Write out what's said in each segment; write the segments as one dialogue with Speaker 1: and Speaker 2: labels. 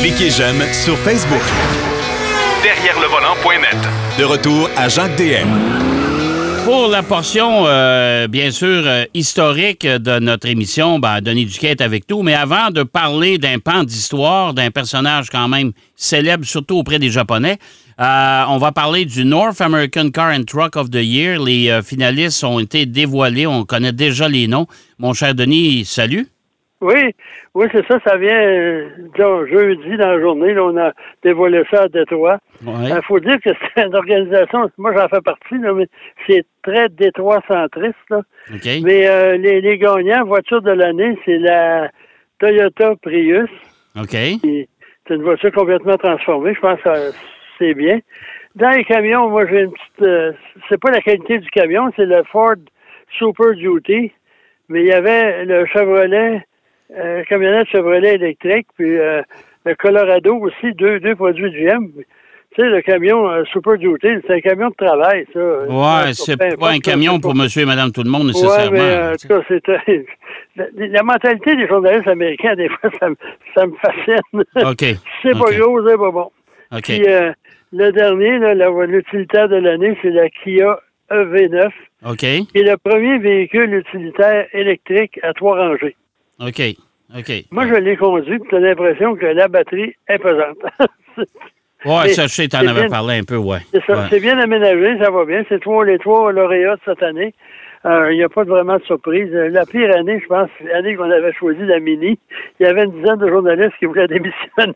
Speaker 1: Cliquez j'aime sur Facebook.
Speaker 2: Derrière le volant.net.
Speaker 1: De retour à Jacques DM.
Speaker 3: Pour la portion, euh, bien sûr, euh, historique de notre émission, ben, Denis Duquet est avec nous. Mais avant de parler d'un pan d'histoire, d'un personnage quand même célèbre, surtout auprès des Japonais, euh, on va parler du North American Car and Truck of the Year. Les finalistes ont été dévoilés. On connaît déjà les noms. Mon cher Denis, salut.
Speaker 4: Oui, oui, c'est ça. Ça vient euh, jeudi dans la journée. Là, on a dévoilé ça à Détroit. Il faut dire que c'est une organisation, moi j'en fais partie, là, mais c'est très Détroit centriste. Là. Mais euh, les, les, gagnants, voiture de l'année, c'est la Toyota Prius.
Speaker 3: OK.
Speaker 4: C'est une voiture complètement transformée. Je pense que c'est bien. Dans les camions, moi j'ai une petite. Euh, c'est pas la qualité du camion, c'est le Ford Super Duty. Mais il y avait le Chevrolet euh, camionnette Chevrolet électrique, puis euh, le Colorado aussi, deux, deux produits GM. Tu sais, le camion euh, Super Duty, c'est un camion de travail, ça.
Speaker 3: Ouais, c'est pas un camion pour monsieur et madame tout le monde, nécessairement.
Speaker 4: Ouais, mais en tout cas, c'est... la, mentalité des journalistes américains, des fois, ça, ça me fascine.
Speaker 3: OK.
Speaker 4: c'est pas gros, c'est pas bon.
Speaker 3: OK.
Speaker 4: Puis le dernier, l'utilitaire de l'année, c'est la Kia EV9.
Speaker 3: OK.
Speaker 4: Et le premier véhicule utilitaire électrique à trois rangées.
Speaker 3: OK. OK.
Speaker 4: Moi, je l'ai conduit, tu as l'impression que la batterie est pesante.
Speaker 3: oui, ça, je sais, tu en avais parlé un peu, ouais.
Speaker 4: C'est ça. C'est bien aménagé, ça va bien. C'est trois, les trois lauréats de cette année. Euh, il n'y a pas vraiment de surprise. La pire année, je pense, l'année qu'on avait choisi la Mini, il y avait une dizaine de journalistes qui voulaient démissionner.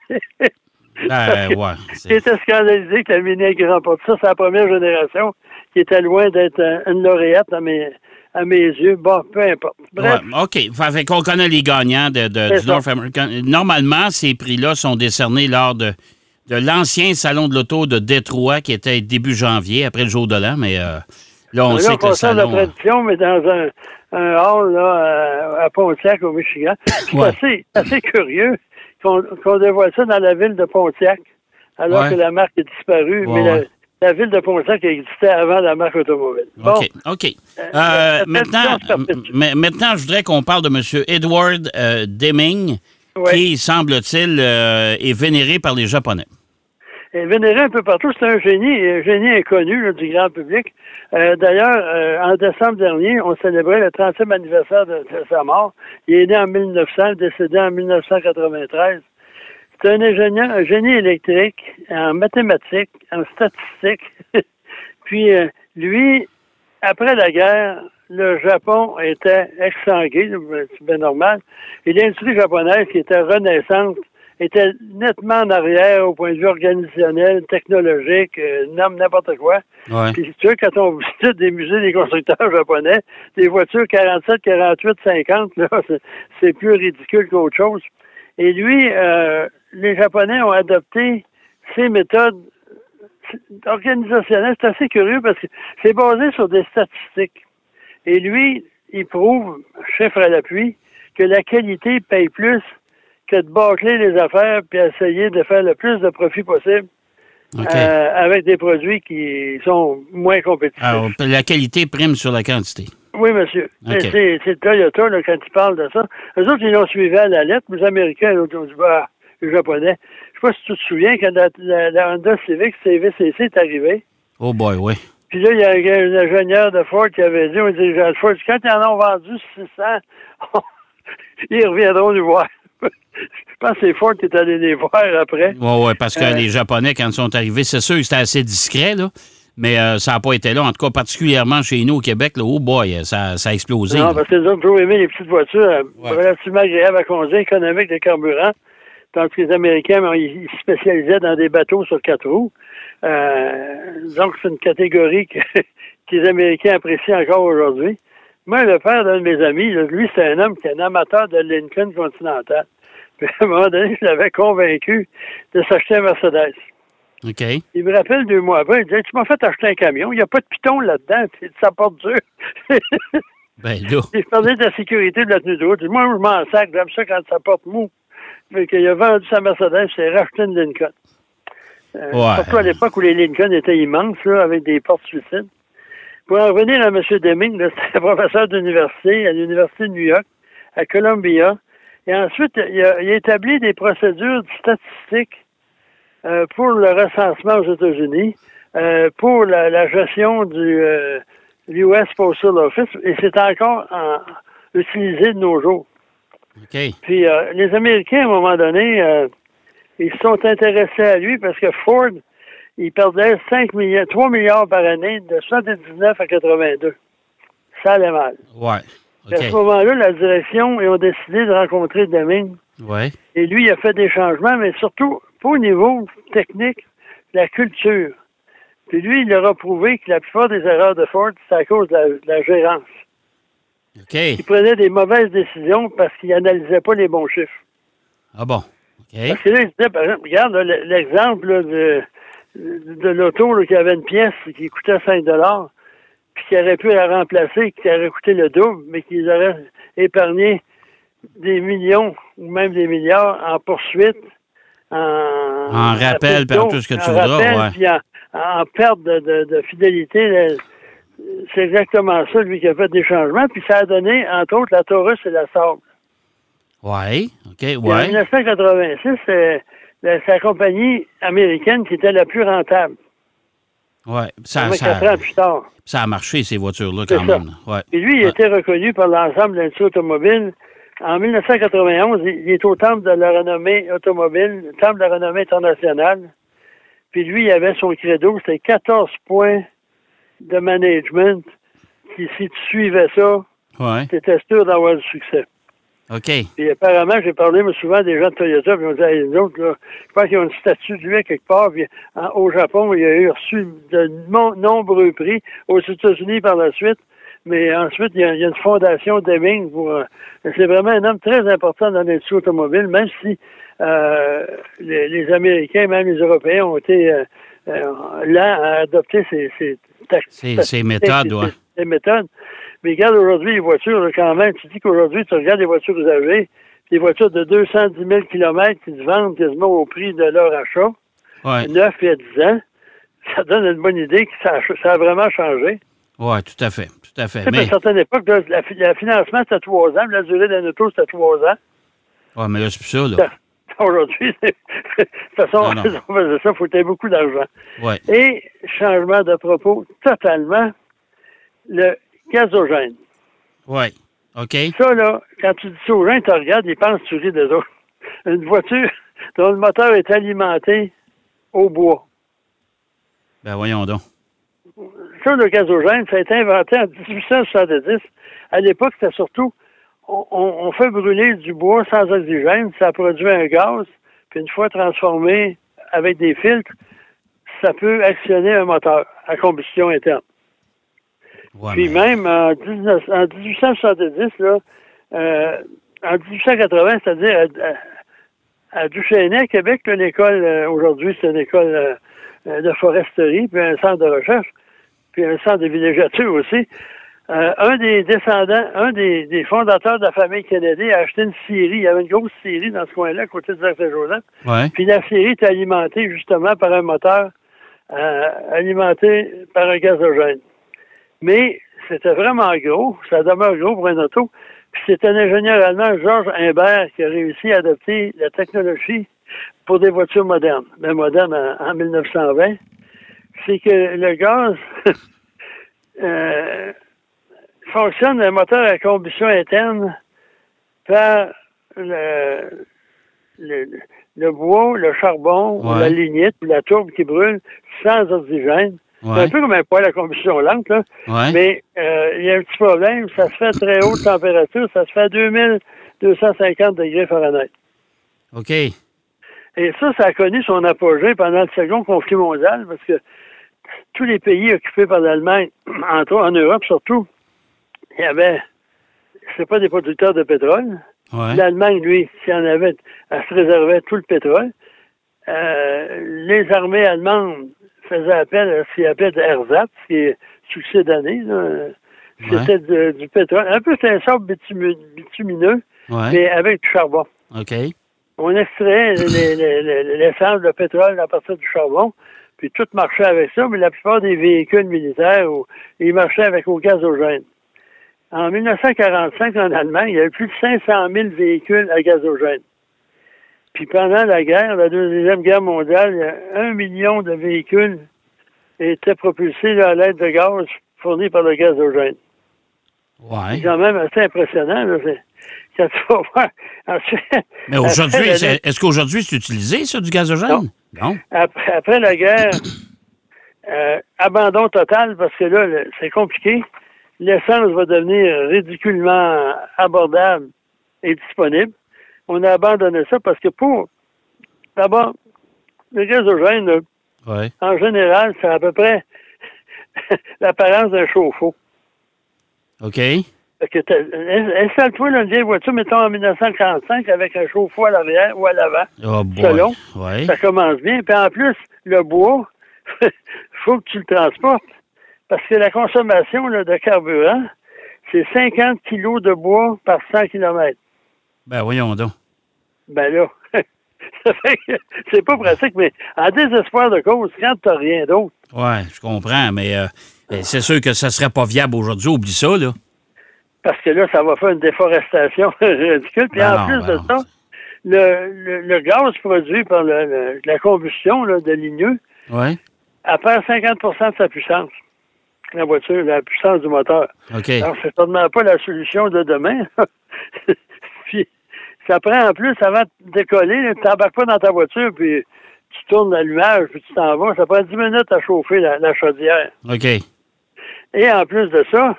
Speaker 3: Ben, ouais.
Speaker 4: C'était scandalisé que la Mini ait pas. Ça, c'est la première génération qui était loin d'être une lauréate à mes, à mes yeux. Bon, peu importe. Bref.
Speaker 3: OK. Fait qu'on connaît les gagnants de, du North American. Normalement, ces prix-là sont décernés lors de, de l'ancien salon de l'auto de Détroit qui était début janvier, après le jour de l'an, mais euh, là, on sait que le salon...
Speaker 4: la tradition, mais dans un, un hall là, à, Pontiac, au Michigan. C'est assez, assez curieux qu'on qu dévoile ça dans la ville de Pontiac, alors que la marque est disparue. mais la ville de Pontiac existait avant la marque automobile.
Speaker 3: OK. OK. Euh, euh, maintenant, maintenant, je voudrais qu'on parle de M. Edward euh, Deming, qui, semble-t-il, est vénéré par les Japonais.
Speaker 4: Est vénéré un peu partout. C'est un génie, un génie inconnu du grand public. D'ailleurs, en décembre dernier, on célébrait le 30e anniversaire de, de, sa mort. Il est né en 1900, décédé en 1993. C'est un ingénieur, un génie électrique en mathématiques, en statistiques. Puis euh, lui, après la guerre, le Japon était exsangué, c'est bien normal. Et l'industrie japonaise, qui était renaissante, était nettement en arrière au point de vue organisationnel, technologique, euh, n'importe quoi. Puis tu vois, quand on visite des musées des constructeurs japonais, des voitures 47, 48, 50, là, c'est plus ridicule qu'autre chose. Et lui, euh, les Japonais ont adopté ces méthodes organisationnelles. C'est assez curieux parce que c'est basé sur des statistiques. Et lui, il prouve, chiffre à l'appui, que la qualité paye plus que de bâcler les affaires puis essayer de faire le plus de profit possible euh, avec des produits qui sont moins compétitifs.
Speaker 3: Alors, la qualité prime sur la quantité.
Speaker 4: Oui, monsieur. C'est Toyota, là, quand il parle de ça. Eux autres, ils l'ont suivi à la lettre. Les Américains, ils ont dit, bah, Japonais. Je sais pas si tu te souviens, quand la, Honda Civic CVCC est arrivée.
Speaker 3: Oh boy, oui.
Speaker 4: Puis là, il y a un ingénieur de Ford qui avait dit, on dit, Ford, quand ils en ont vendu 600, ils reviendront nous voir. Je pense que c'est Ford qui est allé les voir après.
Speaker 3: Oui, oui, parce que euh, les Japonais, quand ils sont arrivés, c'est sûr que c'était assez discret, là. Mais euh, ça n'a pas été là. En tout cas, particulièrement chez nous au Québec, là, oh boy, ça, ça a explosé.
Speaker 4: Non, parce que les ont toujours aimé les petites voitures euh, relativement agréables à conduire, économiques de carburant. Tandis que les Américains, ils se spécialisaient dans des bateaux sur quatre roues. donc, c'est une catégorie que, les Américains apprécient encore aujourd'hui. Moi, le père d'un de mes amis, lui, c'est un homme qui est un amateur de Lincoln Continental. Puis à un moment donné, je l'avais convaincu de s'acheter un Mercedes.
Speaker 3: OK.
Speaker 4: Il me rappelle deux mois après, il dit Tu m'as fait acheter un camion, il n'y a pas de piton là-dedans, ça porte dur.
Speaker 3: ben là.
Speaker 4: Il parlait de la sécurité de la tenue de route. Moi, je m'en sac, j'aime ça quand ça porte mou. Fait qu'il a vendu sa Mercedes, c'est racheté une Lincoln. Euh, ouais. Surtout à l'époque où les Lincoln étaient immenses, là, avec des portes suicides. Pour en revenir à M. Deming, c'était professeur d'université à l'Université de New York, à Columbia. Et ensuite, il a, il a établi des procédures statistiques euh, pour le recensement aux États-Unis, euh, pour la, la gestion du euh, US Postal Office, et c'est encore en- utilisé de nos jours. Puis euh, les Américains, à un moment donné, euh, ils se sont intéressés à lui parce que Ford, il perdait 5 milliards, 3 milliards par année de 79 à 82. Ça allait mal.
Speaker 3: Ouais.
Speaker 4: À ce moment-là, la direction, ils ont décidé de rencontrer Deming.
Speaker 3: Ouais.
Speaker 4: Et lui, il a fait des changements, mais surtout, pas au niveau technique, la culture. Puis lui, il leur a prouvé que la plupart des erreurs de Ford, c'est à cause de la, de la gérance.
Speaker 3: OK.
Speaker 4: Il prenait des mauvaises décisions parce qu'il n'analysait pas les bons chiffres.
Speaker 3: Ah bon? OK.
Speaker 4: Parce que là, il disait, par exemple, regarde l'exemple de, de l'auto qui avait une pièce qui coûtait 5 puis qui aurait pu la remplacer, qui aurait coûté le double, mais qui aurait épargné des millions ou même des milliards en poursuite, en,
Speaker 3: En rappel, en tout ce que tu voudras,
Speaker 4: rappel,
Speaker 3: ouais.
Speaker 4: puis en, en perte de, de- de fidélité. C'est exactement ça, lui, qui a fait des changements. Puis ça a donné, entre autres, la Taurus et la Sable.
Speaker 3: Ouais. OK.
Speaker 4: Puis En
Speaker 3: Ouais.
Speaker 4: 1986, c'est la- compagnie américaine qui était la plus rentable.
Speaker 3: Ouais. Ça, ça,
Speaker 4: quatre ans plus tard.
Speaker 3: ça a marché, ces voitures-là, quand
Speaker 4: ça.
Speaker 3: même. Ouais.
Speaker 4: Et lui, il
Speaker 3: Ouais.
Speaker 4: été reconnu par l'ensemble de l'industrie automobile. En 1991, il il est au temple de la renommée automobile, le temple de la renommée internationale. Puis lui, il avait son credo, c'était 14 points de management. Qui, si tu suivais ça,
Speaker 3: Ouais.
Speaker 4: tu étais sûr d'avoir du succès.
Speaker 3: OK.
Speaker 4: Puis apparemment, j'ai parlé moi, souvent des gens de Toyota, puis ils m'ont dit, Hey, les autres, là, je pense qu'ils ont une statue de lui quelque part. Puis en- au Japon, il a eu reçu de mon- nombreux prix, aux États-Unis par la suite. Mais ensuite, il y a, il y a une fondation Deming pour. euh, c'est vraiment un homme très important dans l'industrie automobile, même si euh, les, les Américains, même les Européens, ont été euh, euh, lents à adopter ces, ces, tac-
Speaker 3: Ces- ces méthodes, ouais.
Speaker 4: ces- ces méthodes. Mais regarde aujourd'hui les voitures, quand même, tu dis qu'aujourd'hui, tu regardes les voitures usagées, des voitures de 210 000 km qui se vendent quasiment au prix de leur achat,
Speaker 3: Ouais.
Speaker 4: 9 et 10 ans, ça donne une bonne idée que ça a, ça a vraiment changé.
Speaker 3: Ouais, tout à fait. Tout à fait.
Speaker 4: Tu sais,
Speaker 3: Mais,
Speaker 4: à une certaine époque, le financement, c'était 3 ans, la durée d'un auto, c'était 3 ans.
Speaker 3: ouais, mais là, c'est plus ça, là.
Speaker 4: Aujourd'hui, de toute façon,
Speaker 3: Non, non.
Speaker 4: on faisait ça, il foutait beaucoup d'argent.
Speaker 3: Ouais.
Speaker 4: Et changement de propos totalement, le gazogène.
Speaker 3: Ouais. OK.
Speaker 4: Ça, là, quand tu dis ça aux gens, ils te regardent, ils pensent que tu ris des autres. Une voiture dont le moteur est alimenté au bois.
Speaker 3: Ben, voyons donc.
Speaker 4: Ça, le gazogène, ça a été inventé en 1870. À l'époque, c'était surtout, on, on- fait brûler du bois sans oxygène, ça produit un gaz, puis une fois transformé avec des filtres, ça peut actionner un moteur à combustion interne.
Speaker 3: Ouais,
Speaker 4: Puis
Speaker 3: mais-
Speaker 4: même en, 19 en 1870, là, euh, en 1880, c'est-à-dire à, à, à Duchesnay, Québec, l'école, euh, aujourd'hui, c'est une école euh, de foresterie, puis un centre de recherche, puis un centre de villégiature aussi. Euh, un des descendants, un des, des fondateurs de la famille Kennedy a acheté une scierie. Il y avait une grosse scierie dans ce coin-là, à côté de Saint-Joseph.
Speaker 3: Ouais.
Speaker 4: Puis la scierie est alimentée justement par un moteur euh, alimenté par un gazogène. Mais c'était vraiment gros, ça demeure gros pour un auto. Puis c'est un ingénieur allemand, Georges Imbert, qui a réussi à adopter la technologie pour des voitures modernes. Ben, modernes en, en 1920. C'est que le gaz euh, fonctionne, un moteur à combustion interne, par le, le, le bois, le charbon,
Speaker 3: Ouais.
Speaker 4: la lignite, la tourbe qui brûle sans oxygène. C'est un peu comme un poêle à combustion lente, là.
Speaker 3: Ouais.
Speaker 4: Mais euh, il y a un petit problème, ça se fait à très haute température, ça se fait à 2250 degrés Fahrenheit.
Speaker 3: OK.
Speaker 4: Et ça, ça a connu son apogée pendant le second conflit mondial, parce que tous les pays occupés par l'Allemagne, en Europe surtout, il y avait, c'est pas des producteurs de pétrole.
Speaker 3: Ouais.
Speaker 4: L'Allemagne, lui, s'il y en avait, elle se réservait tout le pétrole. Euh, les armées allemandes faisaient appel à ce qu'ils appelaient de ersatz, qui est succès d'année. C'était du pétrole. Un peu, c'est un sable bitumineux, bitumineux
Speaker 3: Ouais.
Speaker 4: mais avec du charbon.
Speaker 3: OK.
Speaker 4: On extrait les- les- les- l'essence, le pétrole à partir du charbon, puis tout marchait avec ça, mais la plupart des véhicules militaires, ils marchaient avec au gazogène. En 1945, en Allemagne, il y avait plus de 500 000 véhicules à gazogène. Puis pendant la guerre, la Deuxième Guerre mondiale, il y a un million de véhicules étaient propulsés à l'aide de gaz fournis par le gazogène.
Speaker 3: Ouais.
Speaker 4: C'est quand même assez impressionnant. Là. Quand tu vas voir. Ensuite,
Speaker 3: Mais aujourd'hui, est-ce qu'aujourd'hui c'est utilisé, ça, du gazogène? Non.
Speaker 4: Après, après la guerre, euh, abandon total parce que là, c'est compliqué. L'essence va devenir ridiculement abordable et disponible. On a abandonné ça parce que pour. D'abord, le gazogène,
Speaker 3: Ouais.
Speaker 4: en général, c'est à peu près l'apparence d'un chauffe-eau.
Speaker 3: OK.
Speaker 4: Installe-toi dans une vieille voiture, mettons en 1945, avec un chauffe-eau à l'arrière ou à l'avant.
Speaker 3: Oh.
Speaker 4: Selon.
Speaker 3: Ouais.
Speaker 4: Ça commence bien. Puis en plus, le bois, faut que tu le transportes. Parce que la consommation là, de carburant, c'est 50 kilos de bois par 100 km.
Speaker 3: Ben voyons donc.
Speaker 4: Ben là, c'est pas pratique, mais en désespoir de cause, quand t'as rien d'autre,
Speaker 3: Ouais, je comprends, mais euh, euh, c'est sûr que ça serait pas viable aujourd'hui. Oublie ça, là.
Speaker 4: parce que là, ça va faire une déforestation ridicule. Puis
Speaker 3: Ben
Speaker 4: en
Speaker 3: non,
Speaker 4: plus
Speaker 3: ben
Speaker 4: de
Speaker 3: non.
Speaker 4: ça, le, le, le gaz produit par le- le- la combustion là, de ligneux,
Speaker 3: Ouais.
Speaker 4: elle perd 50 de sa puissance. La voiture, la puissance du moteur.
Speaker 3: OK.
Speaker 4: Alors, c'est certainement pas la solution de demain. puis, ça prend en plus, avant de décoller, tu n'embarques pas dans ta voiture, puis tu tournes l'allumage, puis tu t'en vas. Ça prend 10 minutes à chauffer la, la chaudière.
Speaker 3: OK.
Speaker 4: Et en plus de ça,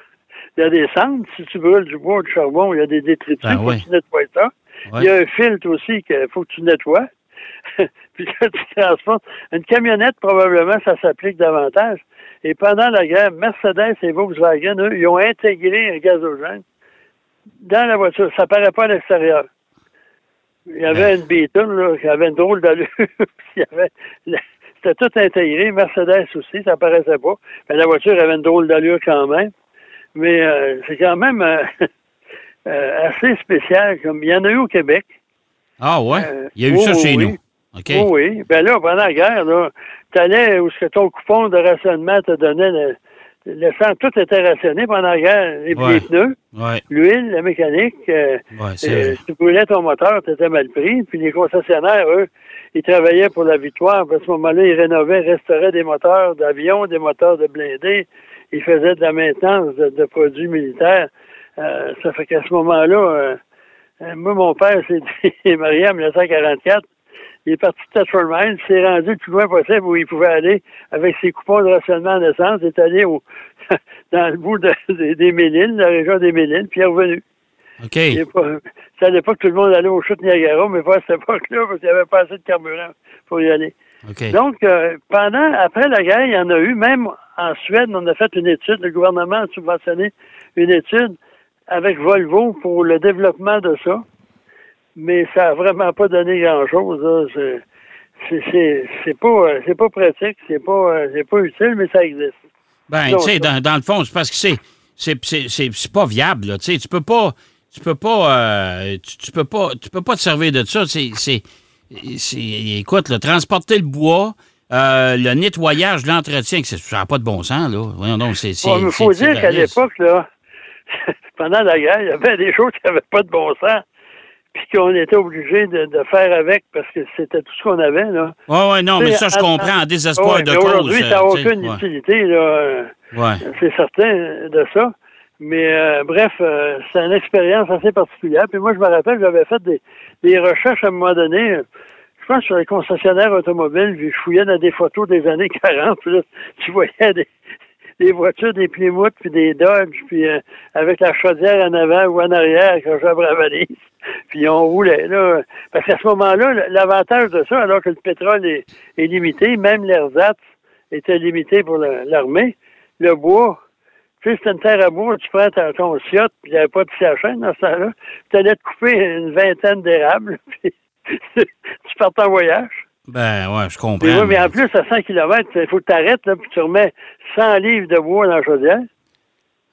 Speaker 4: il y a des cendres. Si tu brûles du bois ou du charbon, il y a des détritus.
Speaker 3: Ben
Speaker 4: Il faut
Speaker 3: oui.
Speaker 4: que tu nettoies ça.
Speaker 3: Ouais.
Speaker 4: Il y a un filtre aussi qu'il faut que tu nettoies. puis là, tu. Une camionnette, probablement, ça s'applique davantage. Et pendant la guerre, Mercedes et Volkswagen, eux, ils ont intégré un gazogène dans la voiture. Ça paraît pas à l'extérieur. Il y avait une Beetle, là, qui avait une drôle d'allure. Puis il y avait... C'était tout intégré. Mercedes aussi, ça paraissait pas. Mais la voiture avait une drôle d'allure quand même. Mais euh, c'est quand même euh, euh, assez spécial. Comme il y en a eu au Québec.
Speaker 3: Ah ouais? Il y a eu ça
Speaker 4: oui,
Speaker 3: chez
Speaker 4: oui.
Speaker 3: nous.
Speaker 4: Oui, oui. Ben là, pendant la guerre, là, t'allais où ce que ton coupon de rationnement te donnait le, le sang, tout était rationné pendant la guerre. Les,
Speaker 3: Ouais.
Speaker 4: les pneus,
Speaker 3: Ouais.
Speaker 4: l'huile, la mécanique. euh,
Speaker 3: Ouais,
Speaker 4: euh, tu brûlais ton moteur, tu étais mal pris. Puis les concessionnaires, eux, ils travaillaient pour la victoire. Puis à ce moment-là, ils rénovaient, restauraient des moteurs d'avion, des moteurs de blindés. Ils faisaient de la maintenance de, de produits militaires. Euh, ça fait qu'à ce moment-là, moi, mon père s'est marié en 1944. Il est parti de Tetford Mines, s'est rendu le plus loin possible où il pouvait aller avec ses coupons de rationnement en essence. Il est allé au, dans le bout de- des- des Mélines, la région des Mélines, puis il est revenu.
Speaker 3: OK.
Speaker 4: C'est à l'époque que tout le monde allait au chute Niagara, mais pas à cette époque-là, parce qu'il n'y avait pas assez de carburant pour y aller.
Speaker 3: OK.
Speaker 4: Donc, euh, pendant, après la guerre, il y en a eu, même en Suède, on a fait une étude, le gouvernement a subventionné une étude avec Volvo pour le développement de ça, mais ça n'a vraiment pas donné grand-chose. là. C'est- pas, euh, c'est pas pratique, c'est pas, euh, c'est pas utile, mais ça existe.
Speaker 3: Ben, tu sais, dans, dans le fond, c'est parce que c'est c'est pas viable, là. Tu sais, tu peux pas tu peux pas euh, tu, tu peux pas tu peux pas te servir de ça. C'est écoute, le transporter le bois, euh, le nettoyage, l'entretien, ça n'a pas de bon sens, là. Voyons donc, c'est
Speaker 4: Il faut dire qu'à l'époque, là, pendant la guerre, il y avait des choses qui n'avaient pas de bon sens, puis qu'on était obligé de, de faire avec parce que c'était tout ce qu'on avait. Là.
Speaker 3: Ouais, ouais, non, mais ça, je comprends, en désespoir
Speaker 4: Ouais,
Speaker 3: de cause.
Speaker 4: Aujourd'hui, ça n'a
Speaker 3: euh, tu sais,
Speaker 4: aucune
Speaker 3: ouais.
Speaker 4: utilité, là.
Speaker 3: Ouais.
Speaker 4: C'est certain de ça. Mais euh, bref, euh, c'est une expérience assez particulière. Puis moi, je me rappelle, j'avais fait des, des recherches à un moment donné, je pense sur les concessionnaires automobiles, je fouillais dans des photos des années 40, puis là, tu voyais des, des voitures, des Plymouth, puis des Dodge, puis euh, avec la chaudière en avant ou en arrière, quand j'avais la valise. Puis on roulait, là. Parce qu'à ce moment-là, l'avantage de ça, alors que le pétrole est, limité, même l'ersatz était limité pour le- l'armée, le bois, tu sais, c'était une terre à bois, tu prends ta- ton siotte, puis il n'y avait pas de à chaîne dans ce temps-là, tu allais te couper une vingtaine d'érables, puis tu partais en voyage.
Speaker 3: Ben, ouais, je comprends.
Speaker 4: Oui, mais en plus, à 100 km, il faut que tu arrêtes, là, puis tu remets 100 livres de bois dans la chaudière.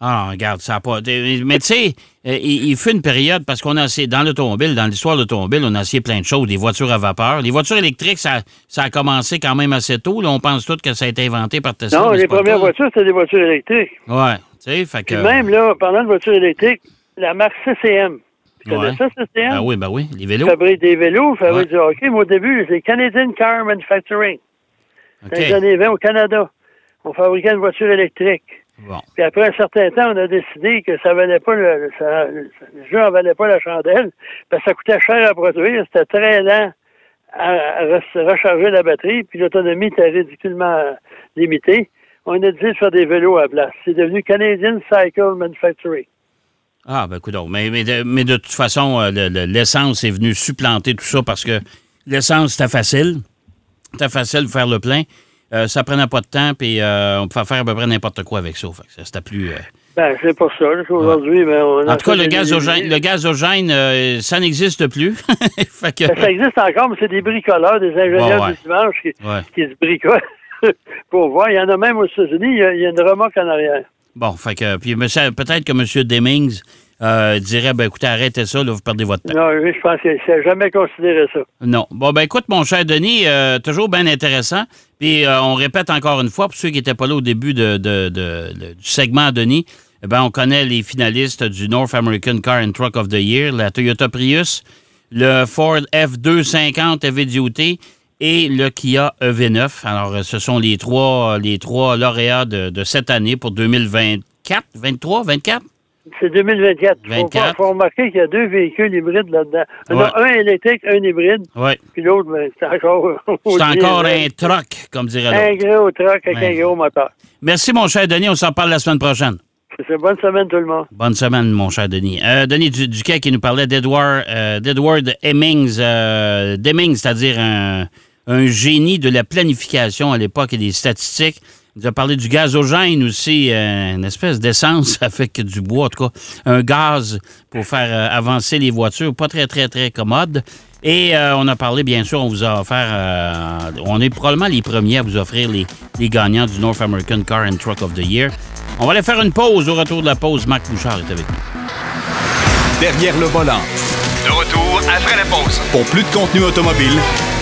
Speaker 3: Ah, regarde, ça n'a pas. Mais tu sais, euh, il, il fut une période, parce qu'on a essayé, dans l'automobile, dans l'histoire de l'automobile, on a essayé plein de choses, des voitures à vapeur. Les voitures électriques, ça, ça a commencé quand même assez tôt. Là, on pense tous que ça a été inventé par Tesla.
Speaker 4: Non, les premières voitures, c'était des voitures électriques.
Speaker 3: Ouais. Tu sais, fait que.
Speaker 4: Puis même, là, parlant de voitures électriques, la marque CCM. Tu connais
Speaker 3: Ouais.
Speaker 4: ça, CCM?
Speaker 3: Ben oui, ben oui, les vélos.
Speaker 4: fabrique des vélos, fabrique
Speaker 3: Ouais.
Speaker 4: du hockey. Mais au début, c'est Canadian Car Manufacturing. Dans les années 20 au Canada. On fabriquait une voiture électrique.
Speaker 3: Bon.
Speaker 4: Puis après un certain temps, on a décidé que ça valait pas le, ça, le jeu en valait pas la chandelle, parce que ça coûtait cher à produire, c'était très lent à, à re- recharger la batterie, puis l'autonomie était ridiculement euh, limitée. On a décidé de faire des vélos à la place. C'est devenu Canadian Cycle Manufacturing.
Speaker 3: Ah, ben, écoute, mais, mais, de, mais de toute façon, euh, le- le- l'essence est venue supplanter tout ça parce que l'essence, c'était facile. C'était facile de faire le plein. Euh, ça prenait pas de temps, puis euh, on pouvait faire à peu près n'importe quoi avec ça. C'était plus. euh,
Speaker 4: Ben, c'est pour ça. là, qu'aujourd'hui, ben, on
Speaker 3: En tout cas, le gazogène, le gazogène ça n'existe plus. fait que,
Speaker 4: Ben, ça existe encore, mais c'est des bricoleurs, des ingénieurs
Speaker 3: Ouais, ouais.
Speaker 4: du dimanche qui,
Speaker 3: Ouais.
Speaker 4: qui se bricolent pour voir. Il y en a même aux États-Unis, il y a, il y a une remorque en arrière.
Speaker 3: Bon, fait que, puis peut-être que M. Demings euh, dirait, ben écoutez, arrêtez ça, là, vous perdez votre temps.
Speaker 4: Non, lui, je pense qu'il n'a jamais considéré ça.
Speaker 3: Non. Bon, ben écoute, mon cher Denis, euh, toujours bien intéressant. Puis euh, on répète encore une fois, pour ceux qui n'étaient pas là au début de, de- de- de- du segment Denis, eh ben, on connaît les finalistes du North American Car and Truck of the Year, la Toyota Prius, le Ford F250 Heavy Duty et le Kia EV9. Alors, euh, ce sont les trois, les trois lauréats de, de cette année pour 2024, 23, 24?
Speaker 4: C'est 2024. Il faut,
Speaker 3: 24.
Speaker 4: faut remarquer qu'il y a deux véhicules hybrides là-dedans. A un électrique, un hybride,
Speaker 3: Oui.
Speaker 4: puis l'autre, ben, c'est encore...
Speaker 3: C'est encore un truck, comme dirait
Speaker 4: Un
Speaker 3: l'autre.
Speaker 4: gros truck avec
Speaker 3: Ouais.
Speaker 4: un gros moteur.
Speaker 3: Merci, mon cher Denis. On s'en parle la semaine prochaine.
Speaker 4: C'est bonne semaine, tout le monde.
Speaker 3: Bonne semaine, mon cher Denis. Euh, Denis Du- Duquet qui nous parlait d'Edward euh, Hemmings, euh, Demings, c'est-à-dire un, un génie de la planification à l'époque et des statistiques. Il nous a parlé du gazogène aussi, euh, une espèce d'essence avec du bois, en tout cas, un gaz pour faire euh, avancer les voitures, pas très, très, très commode. Et euh, on a parlé, bien sûr, on vous a offert, euh, on est probablement les premiers à vous offrir les, les gagnants du North American Car and Truck of the Year. On va aller faire une pause. Au retour de la pause, Marc Bouchard est avec nous.
Speaker 1: Derrière le volant.
Speaker 2: De retour après la pause.
Speaker 1: Pour plus de contenu automobile,